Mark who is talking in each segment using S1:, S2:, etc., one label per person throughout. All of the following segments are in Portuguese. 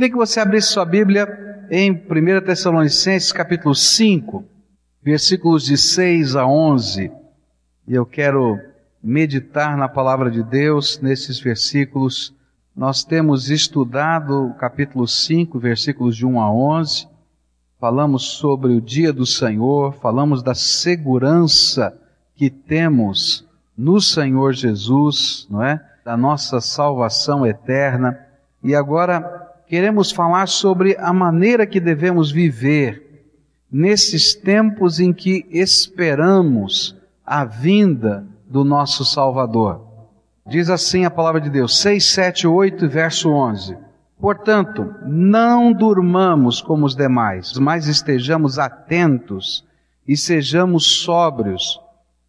S1: Queria que você abrisse sua Bíblia em 1 Tessalonicenses capítulo 5, versículos de 6 a 11. E eu quero meditar na palavra de Deus nesses versículos. Nós temos estudado o capítulo 5, versículos de 1 a 11. Falamos sobre o dia do Senhor, falamos da segurança que temos no Senhor Jesus, não é? Da nossa salvação eterna. E agora queremos falar sobre a maneira que devemos viver nesses tempos em que esperamos a vinda do nosso Salvador. Diz assim a palavra de Deus, 6, 7, 8 verso 11. Portanto, não durmamos como os demais, mas estejamos atentos e sejamos sóbrios,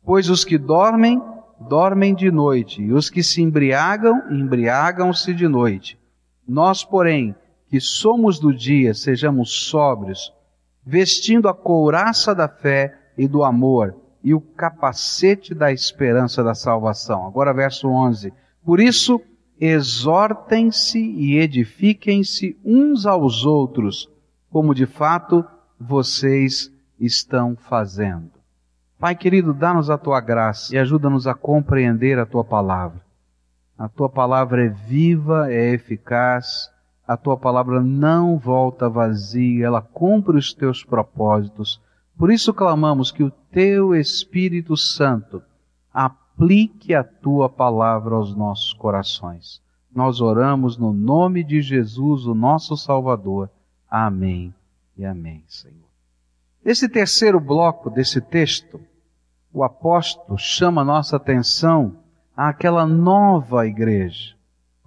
S1: pois os que dormem, dormem de noite, e os que se embriagam, embriagam-se de noite. Nós, porém, que somos do dia, sejamos sóbrios, vestindo a couraça da fé e do amor e o capacete da esperança da salvação. Agora, verso 11. Por isso, exortem-se e edifiquem-se uns aos outros, como de fato vocês estão fazendo. Pai querido, dá-nos a tua graça e ajuda-nos a compreender a tua palavra. A tua palavra é viva, é eficaz, a tua palavra não volta vazia, ela cumpre os teus propósitos. Por isso clamamos que o teu Espírito Santo aplique a tua palavra aos nossos corações. Nós oramos no nome de Jesus, o nosso Salvador. Amém e amém, Senhor. Nesse terceiro bloco desse texto, o apóstolo chama nossa atenção àquela nova igreja,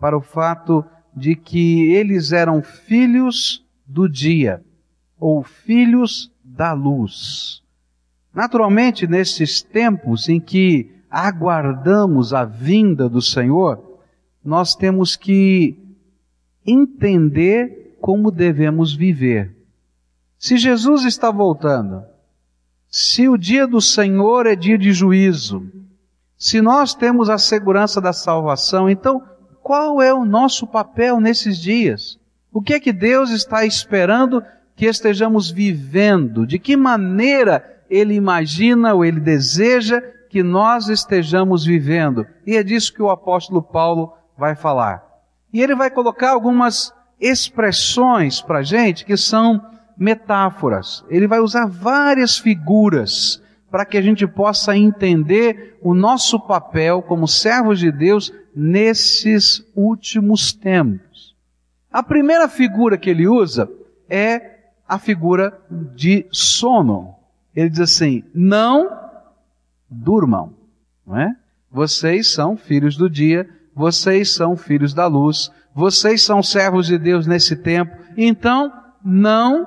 S1: para o fato de que eles eram filhos do dia, ou filhos da luz. Naturalmente, nesses tempos em que aguardamos a vinda do Senhor, nós temos que entender como devemos viver. Se Jesus está voltando, se o dia do Senhor é dia de juízo, se nós temos a segurança da salvação, então qual é o nosso papel nesses dias? O que é que Deus está esperando que estejamos vivendo? De que maneira Ele imagina ou Ele deseja que nós estejamos vivendo? E é disso que o apóstolo Paulo vai falar. E ele vai colocar algumas expressões para gente que são metáforas. Ele vai usar várias figuras para que a gente possa entender o nosso papel como servos de Deus nesses últimos tempos. A primeira figura que ele usa é a figura de sono. Ele diz assim: não durmam, não é? Vocês são filhos do dia, vocês são filhos da luz, vocês são servos de Deus nesse tempo, então não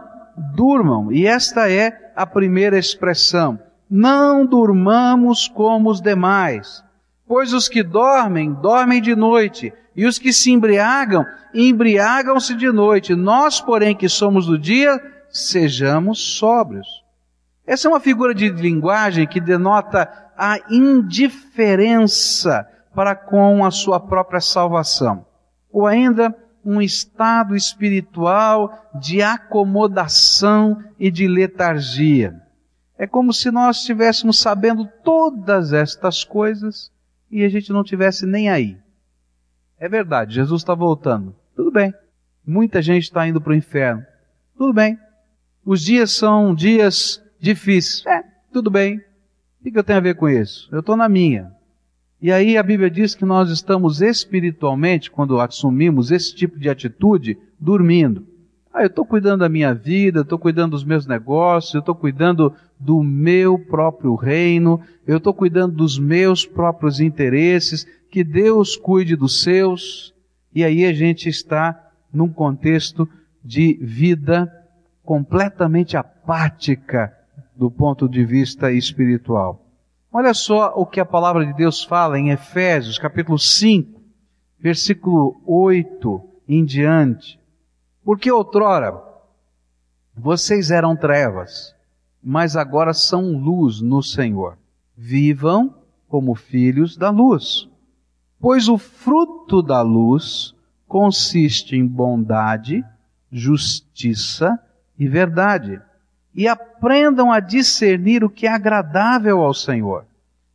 S1: durmam. E esta é a primeira expressão. Não durmamos como os demais, pois os que dormem, dormem de noite, e os que se embriagam, embriagam-se de noite. Nós, porém, que somos do dia, sejamos sóbrios. Essa é uma figura de linguagem que denota a indiferença para com a sua própria salvação, ou ainda um estado espiritual de acomodação e de letargia. É como se nós estivéssemos sabendo todas estas coisas e a gente não tivesse nem aí. É verdade, Jesus está voltando. Tudo bem. Muita gente está indo para o inferno. Tudo bem. Os dias são dias difíceis. É, tudo bem. O que eu tenho a ver com isso? Eu estou na minha. E aí a Bíblia diz que nós estamos espiritualmente, quando assumimos esse tipo de atitude, dormindo. Ah, eu estou cuidando da minha vida, estou cuidando dos meus negócios, eu estou cuidando do meu próprio reino, eu estou cuidando dos meus próprios interesses, que Deus cuide dos seus. E aí a gente está num contexto de vida completamente apática do ponto de vista espiritual. Olha só o que a palavra de Deus fala em Efésios, capítulo 5, versículo 8 em diante. Porque outrora vocês eram trevas, mas agora são luz no Senhor. Vivam como filhos da luz. Pois o fruto da luz consiste em bondade, justiça e verdade. E aprendam a discernir o que é agradável ao Senhor.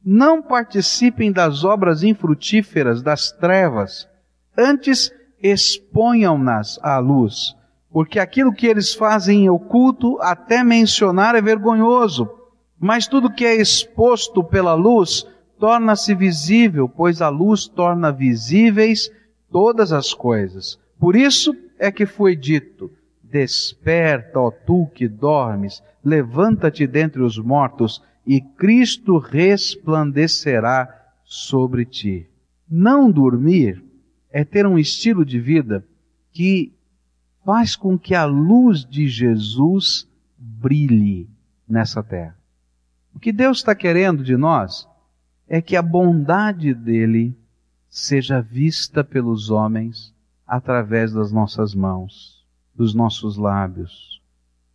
S1: Não participem das obras infrutíferas das trevas, antes exponham-nas à luz, porque aquilo que eles fazem em oculto, até mencionar, é vergonhoso, mas tudo que é exposto pela luz torna-se visível, pois a luz torna visíveis todas as coisas. Por isso é que foi dito: Desperta, ó tu que dormes, levanta-te dentre os mortos, e Cristo resplandecerá sobre ti. Não dormir é ter um estilo de vida que faz com que a luz de Jesus brilhe nessa terra. O que Deus está querendo de nós é que a bondade dele seja vista pelos homens através das nossas mãos, dos nossos lábios,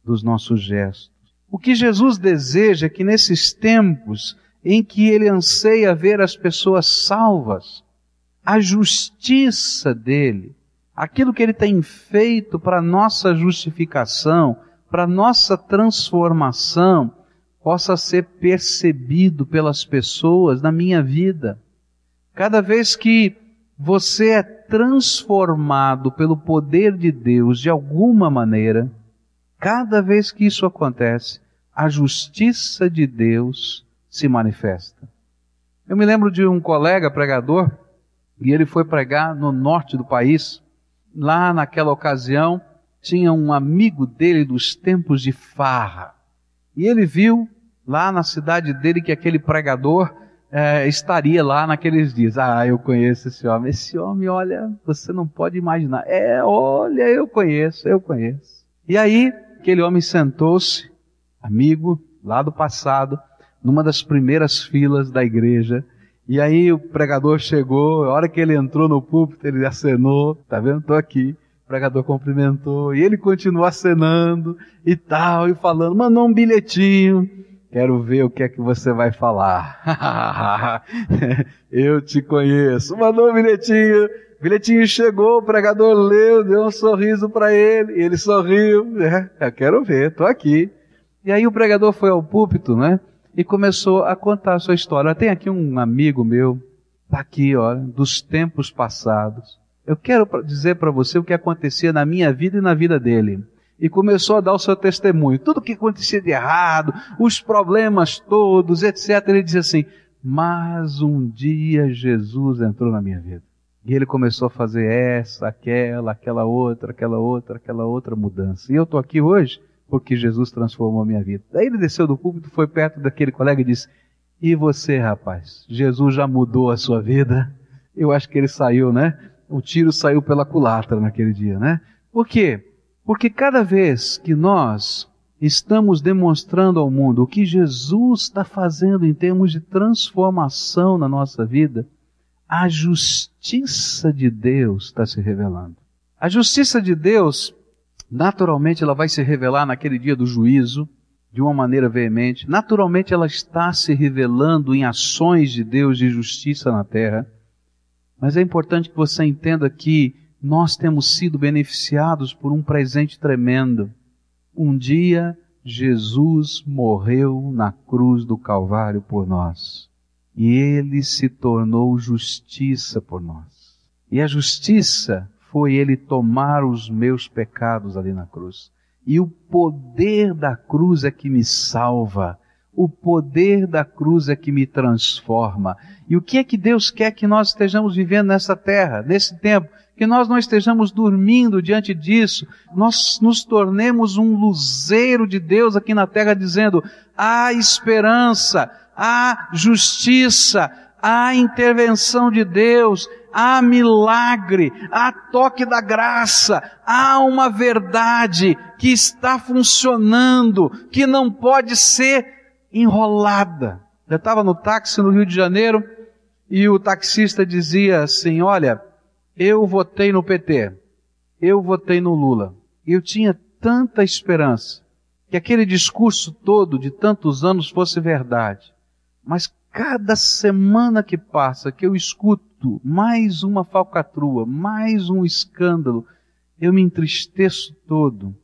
S1: dos nossos gestos. O que Jesus deseja é que nesses tempos em que ele anseia ver as pessoas salvas, a justiça dele, aquilo que ele tem feito para nossa justificação, para nossa transformação, possa ser percebido pelas pessoas na minha vida. Cada vez que você é transformado pelo poder de Deus de alguma maneira, cada vez que isso acontece, a justiça de Deus se manifesta. Eu me lembro de um colega pregador, e ele foi pregar no norte do país. Lá naquela ocasião, tinha um amigo dele dos tempos de farra. E ele viu lá na cidade dele que aquele pregador é, estaria lá naqueles dias. Ah, eu conheço esse homem. Esse homem, olha, você não pode imaginar. É, olha, eu conheço, eu conheço. E aí, aquele homem sentou-se, amigo, lá do passado, numa das primeiras filas da igreja. E aí o pregador chegou, a hora que ele entrou no púlpito, ele acenou, tá vendo? Estou aqui. O pregador cumprimentou, e ele continuou acenando e tal, e falando, mandou um bilhetinho. Quero ver o que é que você vai falar. Eu te conheço. Mandou um bilhetinho. O bilhetinho chegou, o pregador leu, deu um sorriso para ele, ele sorriu. É, eu quero ver, tô aqui. E aí o pregador foi ao púlpito, né? E começou a contar a sua história. Tem aqui um amigo meu, tá aqui, olha, dos tempos passados. Eu quero dizer para você o que acontecia na minha vida e na vida dele e começou a dar o seu testemunho. Tudo que acontecia de errado, os problemas todos, etc. Ele disse assim: Mas um dia Jesus entrou na minha vida. E ele começou a fazer essa, aquela, aquela outra, aquela outra, aquela outra mudança. E eu estou aqui hoje porque Jesus transformou a minha vida. Daí ele desceu do púlpito, foi perto daquele colega e disse: E você, rapaz? Jesus já mudou a sua vida? Eu acho que ele saiu, né? O tiro saiu pela culatra naquele dia, né? Por quê? Porque cada vez que nós estamos demonstrando ao mundo o que Jesus está fazendo em termos de transformação na nossa vida, a justiça de Deus está se revelando. A justiça de Deus, naturalmente, ela vai se revelar naquele dia do juízo, de uma maneira veemente. Naturalmente, ela está se revelando em ações de Deus de justiça na terra. Mas é importante que você entenda que nós temos sido beneficiados por um presente tremendo. Um dia, Jesus morreu na cruz do Calvário por nós. E ele se tornou justiça por nós. E a justiça foi ele tomar os meus pecados ali na cruz. E o poder da cruz é que me salva. O poder da cruz é que me transforma. E o que é que Deus quer que nós estejamos vivendo nessa terra, nesse tempo? que nós não estejamos dormindo diante disso, nós nos tornemos um luzeiro de Deus aqui na terra, dizendo: há esperança, há justiça, há intervenção de Deus, há milagre, há toque da graça, há uma verdade que está funcionando, que não pode ser enrolada. Eu estava no táxi no Rio de Janeiro e o taxista dizia assim: Olha, eu votei no PT, eu votei no Lula. Eu tinha tanta esperança que aquele discurso todo de tantos anos fosse verdade. Mas cada semana que passa que eu escuto mais uma falcatrua, mais um escândalo, eu me entristeço todo.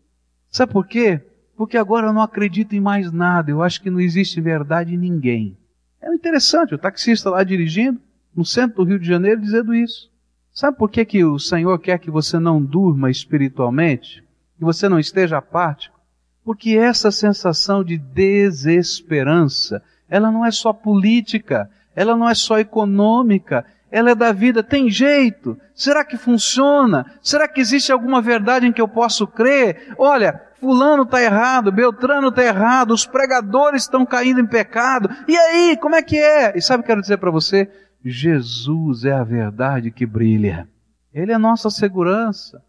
S1: Sabe por quê? Porque agora eu não acredito em mais nada, eu acho que não existe verdade em ninguém. É interessante, o taxista lá dirigindo, no centro do Rio de Janeiro, dizendo isso. Sabe por que, que o Senhor quer que você não durma espiritualmente? Que você não esteja apático? Porque essa sensação de desesperança, ela não é só política, ela não é só econômica, ela é da vida. Tem jeito? Será que funciona? Será que existe alguma verdade em que eu posso crer? Olha, fulano está errado, Beltrano está errado, os pregadores estão caindo em pecado. E aí, como é que é? E sabe o que eu quero dizer para você? Jesus é a verdade que brilha. Ele é nossa segurança.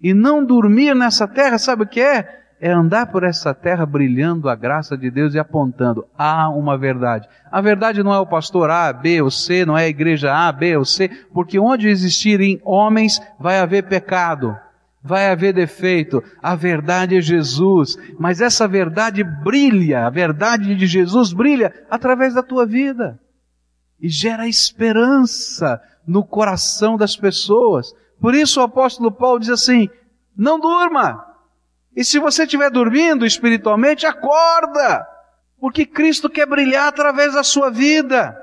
S1: E não dormir nessa terra, sabe o que é? É andar por essa terra brilhando a graça de Deus e apontando. Há uma verdade. A verdade não é o pastor A, B ou C, não é a igreja A, B ou C, porque onde existirem homens vai haver pecado, vai haver defeito. A verdade é Jesus. Mas essa verdade brilha, a verdade de Jesus brilha através da tua vida e gera esperança no coração das pessoas. Por isso o apóstolo Paulo diz assim: não durma. E se você estiver dormindo espiritualmente, acorda, porque Cristo quer brilhar através da sua vida.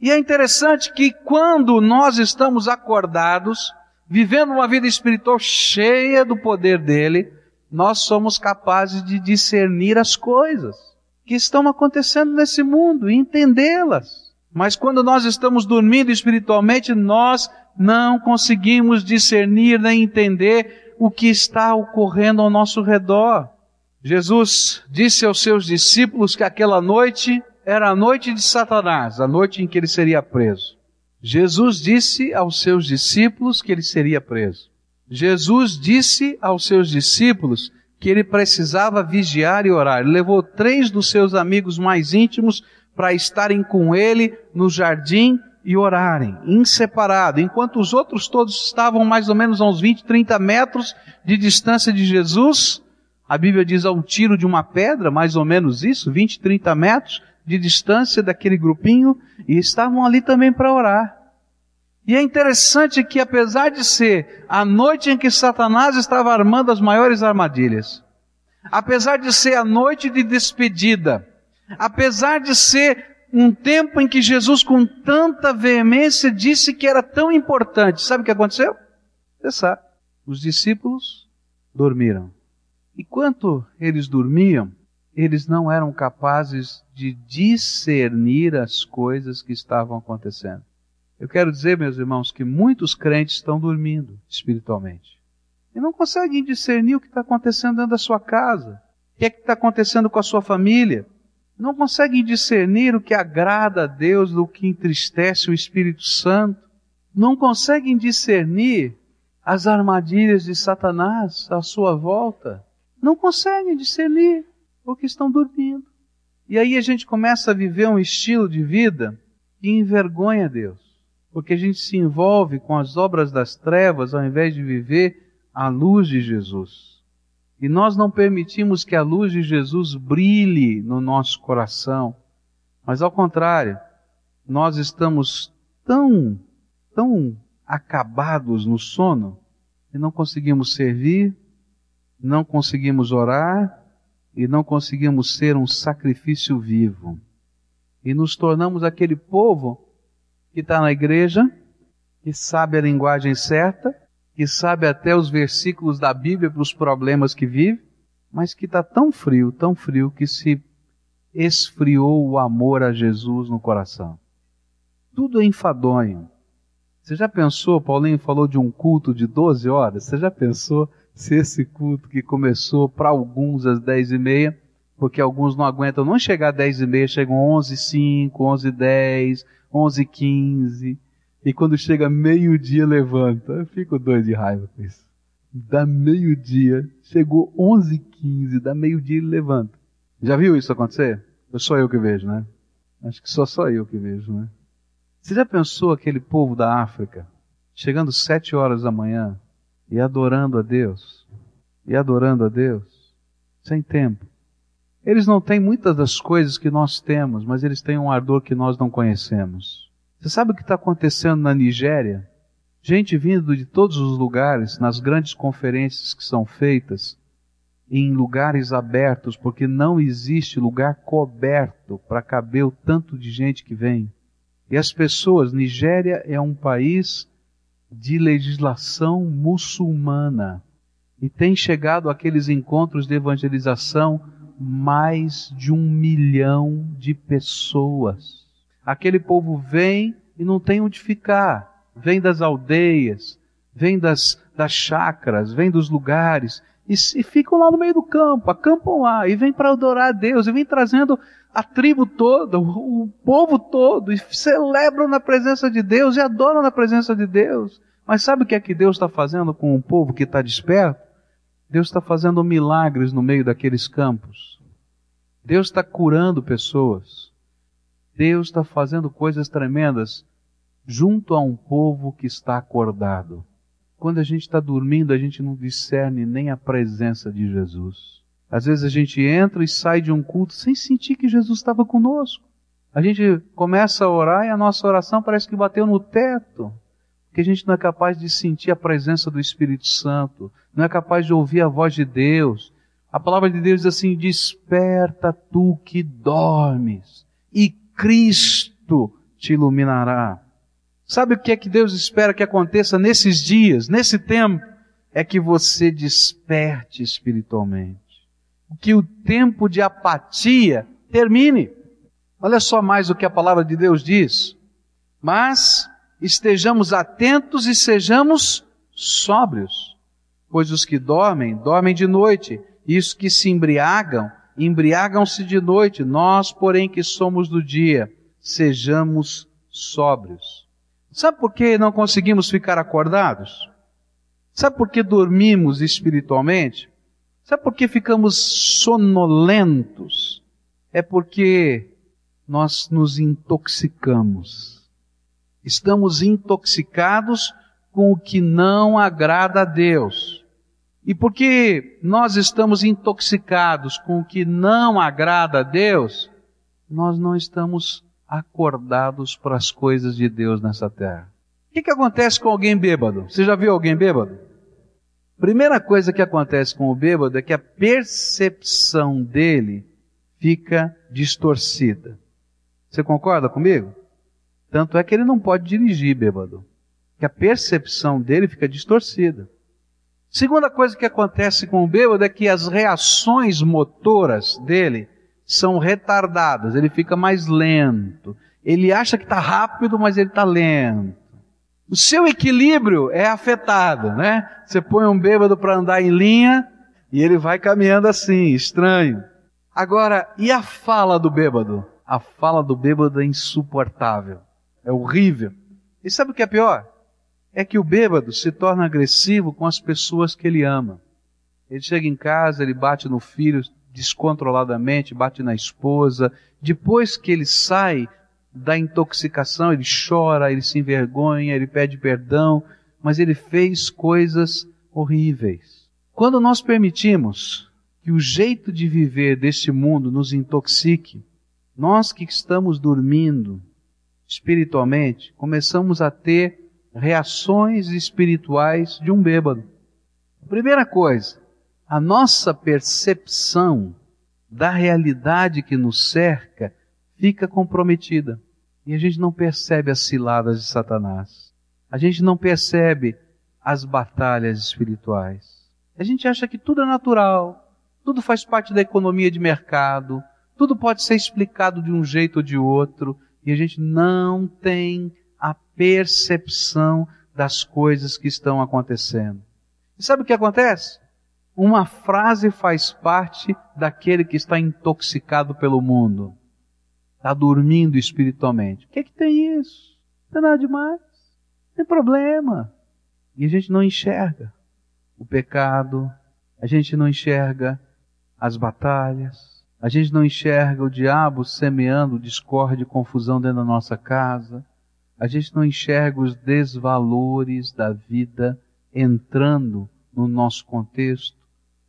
S1: E é interessante que quando nós estamos acordados, vivendo uma vida espiritual cheia do poder dele, nós somos capazes de discernir as coisas que estão acontecendo nesse mundo e entendê-las. Mas quando nós estamos dormindo espiritualmente, nós não conseguimos discernir nem entender o que está ocorrendo ao nosso redor. Jesus disse aos seus discípulos que aquela noite era a noite de Satanás, a noite em que ele seria preso. Jesus disse aos seus discípulos que ele seria preso. Jesus disse aos seus discípulos que ele precisava vigiar e orar. Ele levou três dos seus amigos mais íntimos para estarem com ele no jardim e orarem, inseparado, enquanto os outros todos estavam mais ou menos a uns 20, 30 metros de distância de Jesus. A Bíblia diz a um tiro de uma pedra, mais ou menos isso, 20, 30 metros de distância daquele grupinho, e estavam ali também para orar. E é interessante que, apesar de ser a noite em que Satanás estava armando as maiores armadilhas, apesar de ser a noite de despedida, Apesar de ser um tempo em que Jesus, com tanta veemência, disse que era tão importante, sabe o que aconteceu? Você sabe. Os discípulos dormiram. E quanto eles dormiam, eles não eram capazes de discernir as coisas que estavam acontecendo. Eu quero dizer, meus irmãos, que muitos crentes estão dormindo espiritualmente. E não conseguem discernir o que está acontecendo dentro da sua casa, o que é que está acontecendo com a sua família, não conseguem discernir o que agrada a Deus do que entristece o Espírito Santo, não conseguem discernir as armadilhas de Satanás à sua volta, não conseguem discernir porque estão dormindo. E aí a gente começa a viver um estilo de vida que envergonha Deus, porque a gente se envolve com as obras das trevas ao invés de viver à luz de Jesus. E nós não permitimos que a luz de Jesus brilhe no nosso coração, mas ao contrário, nós estamos tão, tão acabados no sono e não conseguimos servir, não conseguimos orar e não conseguimos ser um sacrifício vivo. E nos tornamos aquele povo que está na igreja, que sabe a linguagem certa, que sabe até os versículos da Bíblia para os problemas que vive, mas que está tão frio, tão frio, que se esfriou o amor a Jesus no coração. Tudo é enfadonho. Você já pensou, Paulinho falou de um culto de 12 horas, você já pensou se esse culto que começou para alguns às 10 e meia, porque alguns não aguentam não chegar às 10 e meia, chegam 11 e 5, 11 e 10, 11 e 15, e quando chega meio-dia levanta. Eu fico doido de raiva com isso. Dá meio-dia, chegou 11h15, dá meio-dia e levanta. Já viu isso acontecer? Eu sou eu que vejo, né? Acho que só só eu que vejo, né? Você já pensou aquele povo da África chegando sete horas da manhã e adorando a Deus? E adorando a Deus? Sem tempo. Eles não têm muitas das coisas que nós temos, mas eles têm um ardor que nós não conhecemos. Você sabe o que está acontecendo na Nigéria? gente vindo de todos os lugares, nas grandes conferências que são feitas, em lugares abertos, porque não existe lugar coberto para caber o tanto de gente que vem. E as pessoas, Nigéria é um país de legislação muçulmana e tem chegado àqueles encontros de evangelização mais de um milhão de pessoas. Aquele povo vem e não tem onde ficar, vem das aldeias, vem das, das chacras, vem dos lugares e, e ficam lá no meio do campo, acampam lá e vêm para adorar a Deus e vêm trazendo a tribo toda, o, o povo todo, e celebram na presença de Deus e adoram na presença de Deus. Mas sabe o que é que Deus está fazendo com o povo que está desperto? Deus está fazendo milagres no meio daqueles campos. Deus está curando pessoas. Deus está fazendo coisas tremendas junto a um povo que está acordado. Quando a gente está dormindo, a gente não discerne nem a presença de Jesus. Às vezes a gente entra e sai de um culto sem sentir que Jesus estava conosco. A gente começa a orar e a nossa oração parece que bateu no teto. Porque a gente não é capaz de sentir a presença do Espírito Santo, não é capaz de ouvir a voz de Deus. A palavra de Deus diz assim: Desperta tu que dormes, e Cristo te iluminará. Sabe o que é que Deus espera que aconteça nesses dias, nesse tempo? É que você desperte espiritualmente. Que o tempo de apatia termine. Olha só mais o que a palavra de Deus diz. Mas estejamos atentos e sejamos sóbrios. Pois os que dormem, dormem de noite, e os que se embriagam, embriagam-se de noite. Nós, porém, que somos do dia, sejamos sóbrios. Sabe por que não conseguimos ficar acordados? Sabe por que dormimos espiritualmente? Sabe por que ficamos sonolentos? É porque nós nos intoxicamos. Estamos intoxicados com o que não agrada a Deus. E porque nós estamos intoxicados com o que não agrada a Deus, nós não estamos acordados para as coisas de Deus nessa terra. O que, que acontece com alguém bêbado? Você já viu alguém bêbado? Primeira coisa que acontece com o bêbado é que a percepção dele fica distorcida. Você concorda comigo? Tanto é que ele não pode dirigir bêbado. Que a percepção dele fica distorcida. Segunda coisa que acontece com o bêbado é que as reações motoras dele são retardadas, ele fica mais lento. Ele acha que está rápido, mas ele está lento. O seu equilíbrio é afetado, né? Você põe um bêbado para andar em linha e ele vai caminhando assim, estranho. Agora, e a fala do bêbado? A fala do bêbado é insuportável, é horrível. E sabe o que é pior? É que o bêbado se torna agressivo com as pessoas que ele ama. Ele chega em casa, ele bate no filho, descontroladamente, bate na esposa. Depois que ele sai da intoxicação, ele chora, ele se envergonha, ele pede perdão, mas ele fez coisas horríveis. Quando nós permitimos que o jeito de viver deste mundo nos intoxique, nós que estamos dormindo espiritualmente, começamos a ter reações espirituais de um bêbado. Primeira coisa, a nossa percepção da realidade que nos cerca fica comprometida. E a gente não percebe as ciladas de Satanás. A gente não percebe as batalhas espirituais. A gente acha que tudo é natural, tudo faz parte da economia de mercado, tudo pode ser explicado de um jeito ou de outro, e a gente não tem a percepção das coisas que estão acontecendo. E sabe o que acontece? Uma frase faz parte daquele que está intoxicado pelo mundo. Está dormindo espiritualmente. O que é que tem isso? Não tem nada demais. Não tem problema. E a gente não enxerga o pecado, a gente não enxerga as batalhas, a gente não enxerga o diabo semeando discórdia e confusão dentro da nossa casa, a gente não enxerga os desvalores da vida entrando no nosso contexto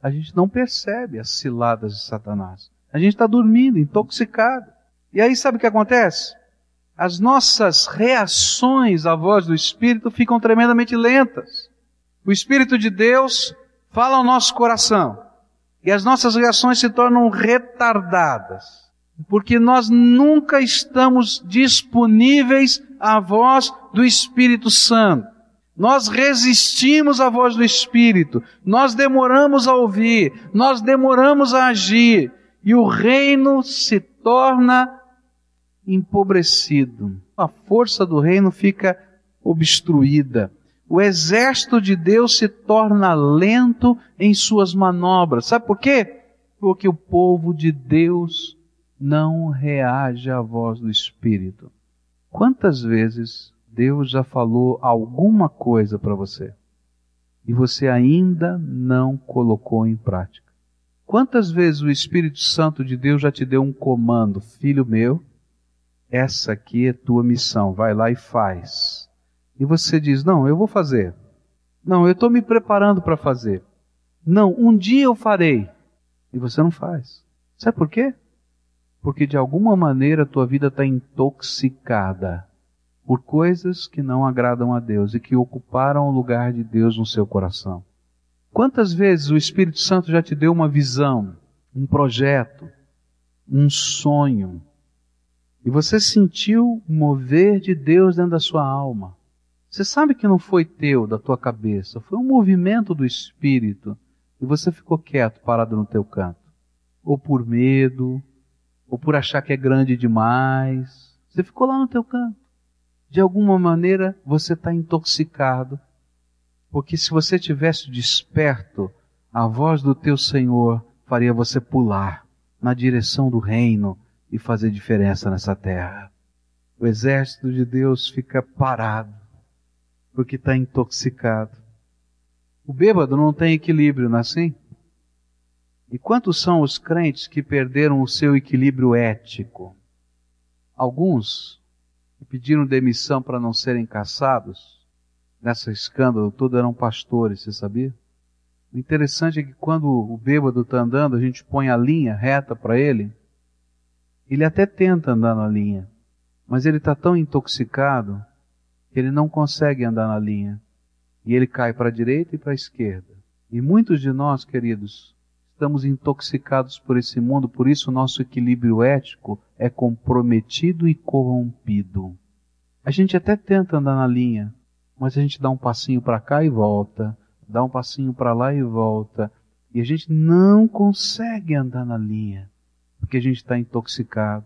S1: a gente não percebe as ciladas de Satanás. A gente está dormindo, intoxicado. E aí sabe o que acontece? as nossas reações à voz do Espírito ficam tremendamente lentas. O Espírito de Deus fala ao nosso coração e as nossas reações se tornam retardadas, porque nós nunca estamos disponíveis à voz do Espírito Santo. Nós resistimos à voz do Espírito, nós demoramos a ouvir, nós demoramos a agir, e o reino se torna empobrecido. A força do reino fica obstruída. O exército de Deus se torna lento em suas manobras. Sabe por quê? Porque o povo de Deus não reage à voz do Espírito. Quantas vezes Deus já falou alguma coisa para você e você ainda não colocou em prática. Quantas vezes o Espírito Santo de Deus já te deu um comando, filho meu, essa aqui é tua missão, vai lá e faz. E você diz: Não, eu vou fazer. Não, eu estou me preparando para fazer. Não, um dia eu farei. E você não faz. Sabe por quê? Porque de alguma maneira a tua vida está intoxicada por coisas que não agradam a Deus e que ocuparam o lugar de Deus no seu coração. Quantas vezes o Espírito Santo já te deu uma visão, um projeto, um sonho, e você sentiu mover de Deus dentro da sua alma? Você sabe que não foi teu, da tua cabeça, foi um movimento do Espírito, e você ficou quieto, parado no teu canto. Ou por medo, ou por achar que é grande demais. Você ficou lá no teu canto de alguma maneira você está intoxicado, porque se você tivesse desperto, a voz do teu Senhor faria você pular na direção do reino e fazer diferença nessa terra. O exército de Deus fica parado, porque está intoxicado. O bêbado não tem equilíbrio, não é assim? E quantos são os crentes que perderam o seu equilíbrio ético? Alguns e pediram demissão para não serem caçados, nessa escândalo todo eram pastores, você sabia? O interessante é que quando o bêbado está andando, a gente põe a linha reta para ele, ele até tenta andar na linha, mas ele está tão intoxicado que ele não consegue andar na linha. E ele cai para a direita e para a esquerda. E muitos de nós, queridos, estamos intoxicados por esse mundo, por isso o nosso equilíbrio ético é comprometido e corrompido. A gente até tenta andar na linha, mas a gente dá um passinho para cá e volta, dá um passinho para lá e volta, e a gente não consegue andar na linha, porque a gente está intoxicado.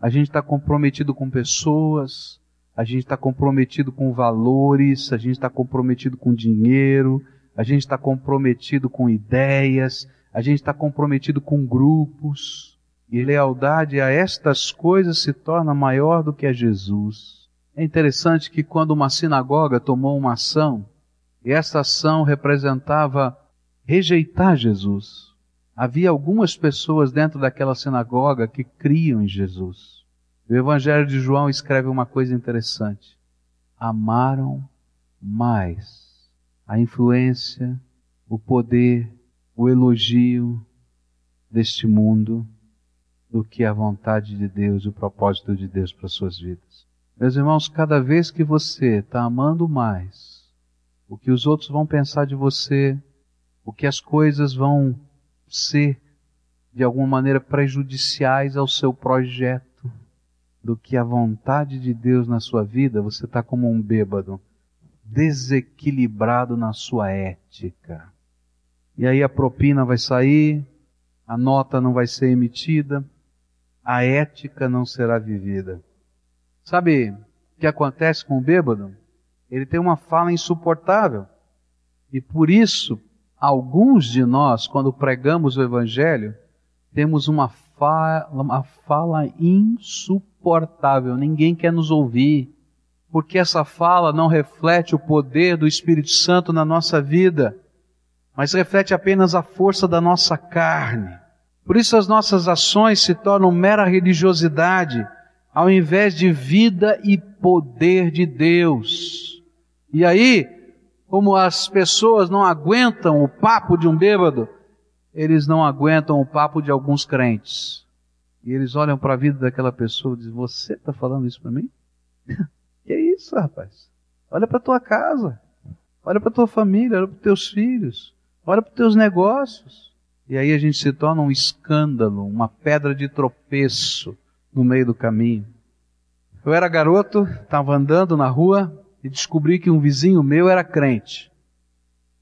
S1: A gente está comprometido com pessoas, a gente está comprometido com valores, a gente está comprometido com dinheiro, a gente está comprometido com ideias, a gente está comprometido com grupos, e lealdade a estas coisas se torna maior do que a Jesus. É interessante que quando uma sinagoga tomou uma ação, e essa ação representava rejeitar Jesus, havia algumas pessoas dentro daquela sinagoga que criam em Jesus. O Evangelho de João escreve uma coisa interessante. Amaram mais a influência, o poder o elogio deste mundo do que a vontade de Deus e o propósito de Deus para suas vidas. Meus irmãos, cada vez que você está amando mais o que os outros vão pensar de você, o que as coisas vão ser de alguma maneira prejudiciais ao seu projeto, do que a vontade de Deus na sua vida, você está como um bêbado, desequilibrado na sua ética e aí a propina vai sair, a nota não vai ser emitida, a ética não será vivida. Sabe o que acontece com o bêbado? Ele tem uma fala insuportável. E por isso, alguns de nós, quando pregamos o Evangelho, temos uma fala, uma fala insuportável. Ninguém quer nos ouvir. Porque essa fala não reflete o poder do Espírito Santo na nossa vida mas reflete apenas a força da nossa carne. Por isso as nossas ações se tornam mera religiosidade, ao invés de vida e poder de Deus. E aí, como as pessoas não aguentam o papo de um bêbado, eles não aguentam o papo de alguns crentes. E eles olham para a vida daquela pessoa e dizem: Você está falando isso para mim? que é isso, rapaz? Olha para tua casa, olha para tua família, olha para teus filhos, olha para teus negócios. E aí a gente se torna um escândalo, uma pedra de tropeço no meio do caminho. Eu era garoto, estava andando na rua e descobri que um vizinho meu era crente,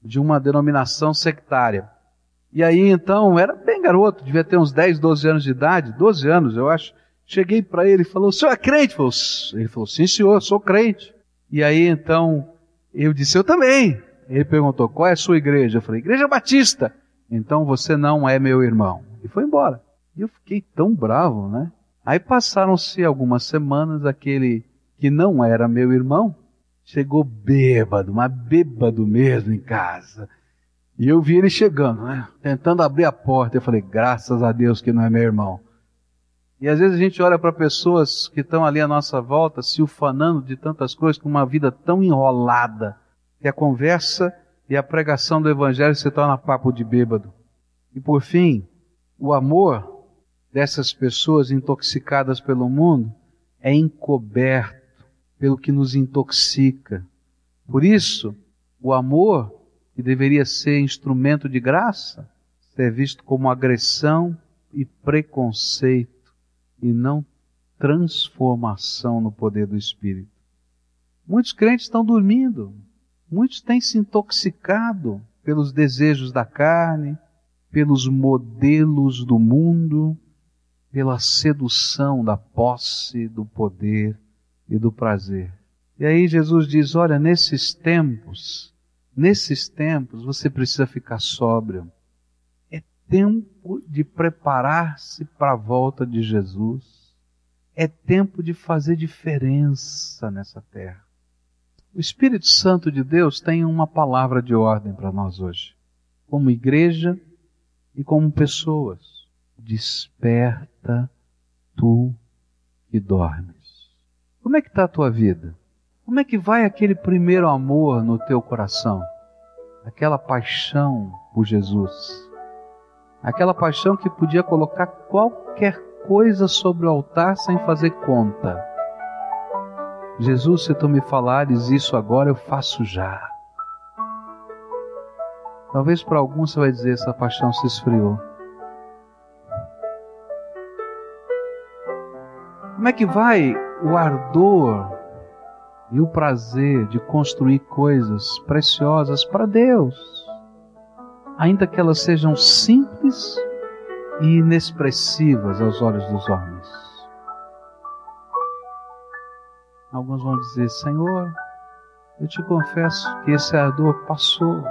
S1: de uma denominação sectária. E aí então, era bem garoto, devia ter uns 10, 12 anos de idade, 12 anos eu acho. Cheguei para ele e falou: "O senhor é crente?" Ele falou: "Sim, senhor, sou crente." E aí então eu disse: "Eu também." Ele perguntou: "Qual é a sua igreja?" Eu falei: "Igreja Batista." Então você não é meu irmão. E foi embora. E eu fiquei tão bravo, né? Aí passaram-se algumas semanas, aquele que não era meu irmão chegou bêbado, mas bêbado mesmo em casa. E eu vi ele chegando, né? Tentando abrir a porta. Eu falei, graças a Deus que não é meu irmão. E às vezes a gente olha para pessoas que estão ali à nossa volta, se ufanando de tantas coisas, com uma vida tão enrolada, que a conversa e a pregação do Evangelho se torna papo de bêbado. E por fim, o amor dessas pessoas intoxicadas pelo mundo é encoberto pelo que nos intoxica. Por isso, o amor, que deveria ser instrumento de graça, é visto como agressão e preconceito e não transformação no poder do Espírito. Muitos crentes estão dormindo, muitos têm se intoxicado pelos desejos da carne, pelos modelos do mundo, pela sedução da posse, do poder e do prazer. E aí Jesus diz: olha, nesses tempos, nesses tempos você precisa ficar sóbrio tempo de preparar-se para a volta de Jesus. É tempo de fazer diferença nessa terra. O Espírito Santo de Deus tem uma palavra de ordem para nós hoje, como igreja e como pessoas. Desperta tu que dormes. Como é que está a tua vida? Como é que vai aquele primeiro amor no teu coração? Aquela paixão por Jesus? Aquela paixão que podia colocar qualquer coisa sobre o altar sem fazer conta. Jesus, se tu me falares isso agora, eu faço já. Talvez para alguns você vai dizer essa paixão se esfriou. Como é que vai o ardor e o prazer de construir coisas preciosas para Deus? ainda que elas sejam simples e inexpressivas aos olhos dos homens. Alguns vão dizer: Senhor, eu te confesso que esse ardor passou.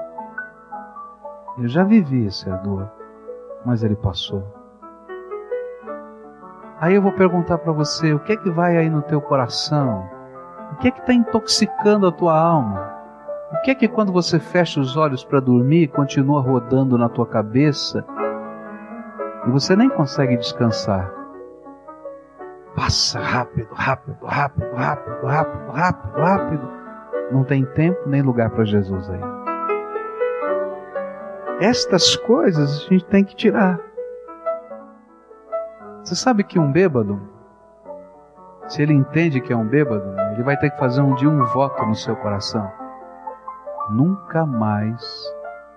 S1: Eu já vivi esse ardor, mas ele passou. Aí eu vou perguntar para você: o que é que vai aí no teu coração? O que é que está intoxicando a tua alma? O que é que quando você fecha os olhos para dormir, continua rodando na tua cabeça e você nem consegue descansar? Passa rápido, rápido, rápido, rápido, rápido, rápido, rápido. Não tem tempo nem lugar para Jesus aí. Estas coisas a gente tem que tirar. Você sabe que um bêbado, se ele entende que é um bêbado, ele vai ter que fazer um dia um voto no seu coração nunca mais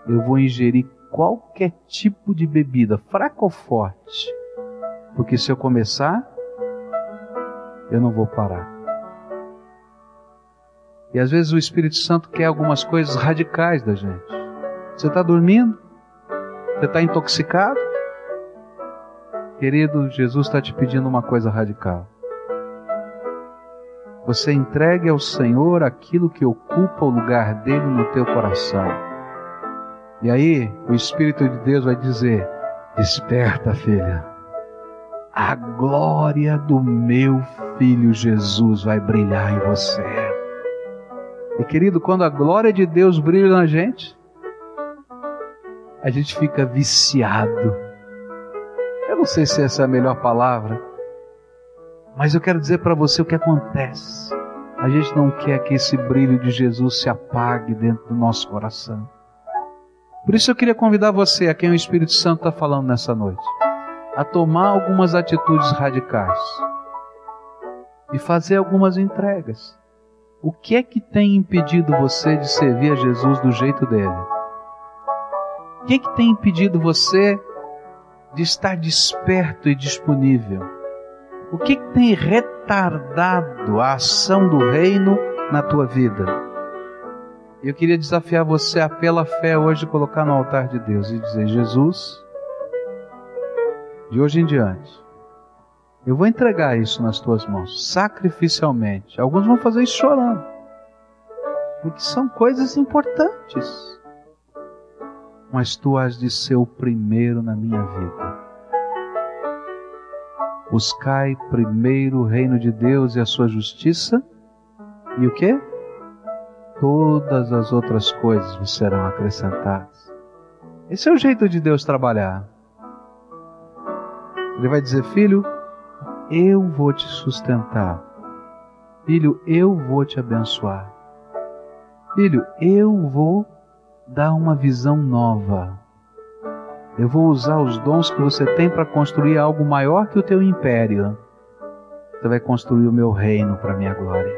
S1: eu vou ingerir qualquer tipo de bebida, fraca ou forte, porque se eu começar, eu não vou parar. E às vezes o Espírito Santo quer algumas coisas radicais da gente. Você está dormindo? Você está intoxicado? Querido, Jesus está te pedindo uma coisa radical você entregue ao Senhor aquilo que ocupa o lugar dele no teu coração. E aí o Espírito de Deus vai dizer: Desperta, filha. A glória do meu filho Jesus vai brilhar em você. E querido, quando a glória de Deus brilha na gente, a gente fica viciado. Eu não sei se essa é a melhor palavra, mas eu quero dizer para você o que acontece. A gente não quer que esse brilho de Jesus se apague dentro do nosso coração. Por isso eu queria convidar você, a quem o Espírito Santo está falando nessa noite, a tomar algumas atitudes radicais. E fazer algumas entregas. O que é que tem impedido você de servir a Jesus do jeito dele? O que é que tem impedido você de estar desperto e disponível? O que, é que tem retardado a ação do reino na tua vida? Eu queria desafiar você a, pela fé, hoje colocar no altar de Deus e dizer: Jesus, de hoje em diante, eu vou entregar isso nas tuas mãos, sacrificialmente. Alguns vão fazer isso chorando, porque são coisas importantes. Mas tu has de ser o primeiro na minha vida. Buscai primeiro o reino de Deus e a sua justiça, e o que? Todas as outras coisas vos serão acrescentadas. Esse é o jeito de Deus trabalhar. Ele vai dizer: Filho, eu vou te sustentar. Filho, eu vou te abençoar. Filho, eu vou dar uma visão nova. Eu vou usar os dons que você tem para construir algo maior que o teu império. Você vai construir o meu reino para minha glória.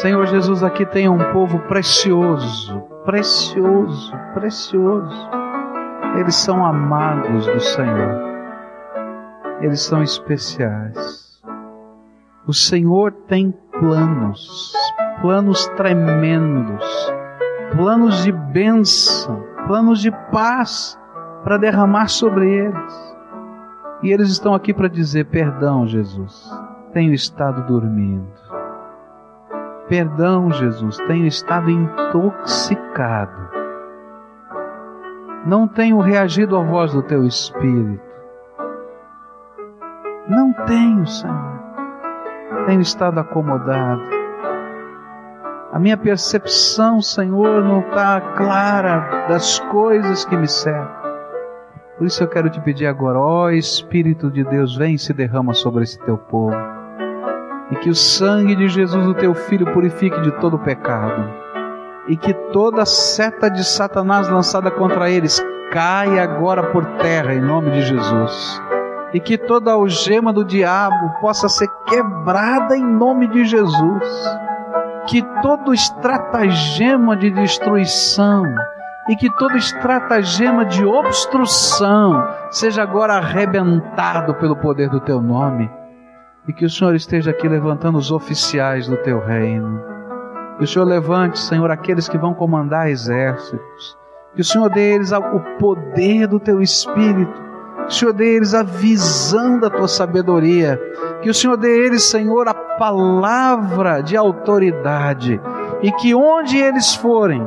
S1: Senhor Jesus, aqui tem um povo precioso, precioso, precioso. Eles são amados do Senhor eles são especiais. O Senhor tem planos, planos tremendos, planos de bênção, planos de paz para derramar sobre eles. E eles estão aqui para dizer: perdão, Jesus, tenho estado dormindo. Perdão, Jesus, tenho estado intoxicado. Não tenho reagido à voz do teu espírito. Não tenho, Senhor. Tenho estado acomodado. A minha percepção, Senhor, não está clara das coisas que me cercam. Por isso eu quero te pedir agora, ó Espírito de Deus, vem e se derrama sobre esse teu povo. E que o sangue de Jesus, o teu Filho, purifique de todo pecado. E que toda seta de Satanás lançada contra eles caia agora por terra, em nome de Jesus e que toda algema do diabo possa ser quebrada em nome de Jesus. Que todo estratagema de destruição e que todo estratagema de obstrução seja agora arrebentado pelo poder do teu nome. E que o Senhor esteja aqui levantando os oficiais do teu reino. Que o Senhor levante, Senhor, aqueles que vão comandar exércitos. Que o Senhor dê a eles o poder do teu espírito Senhor dê eles a visão da tua sabedoria. Que o Senhor dê eles, Senhor, a palavra de autoridade. E que onde eles forem,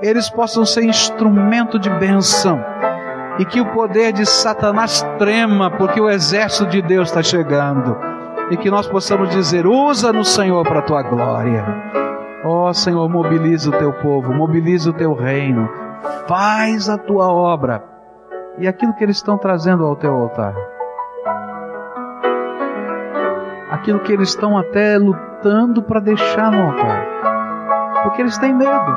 S1: eles possam ser instrumento de bênção. E que o poder de Satanás trema, porque o exército de Deus está chegando. E que nós possamos dizer: usa-nos, Senhor, para a tua glória. Ó oh, Senhor, mobiliza o teu povo, mobiliza o teu reino, faz a tua obra e aquilo que eles estão trazendo ao teu altar. Aquilo que eles estão até lutando para deixar no altar. Porque eles têm medo.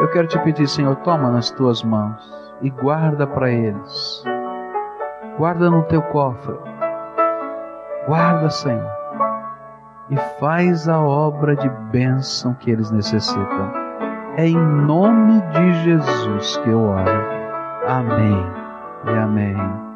S1: Eu quero te pedir, Senhor, toma nas tuas mãos e guarda para eles. Guarda no teu cofre. Guarda, Senhor. E faz a obra de bênção que eles necessitam. É em nome de Jesus que eu oro. Amém e amém.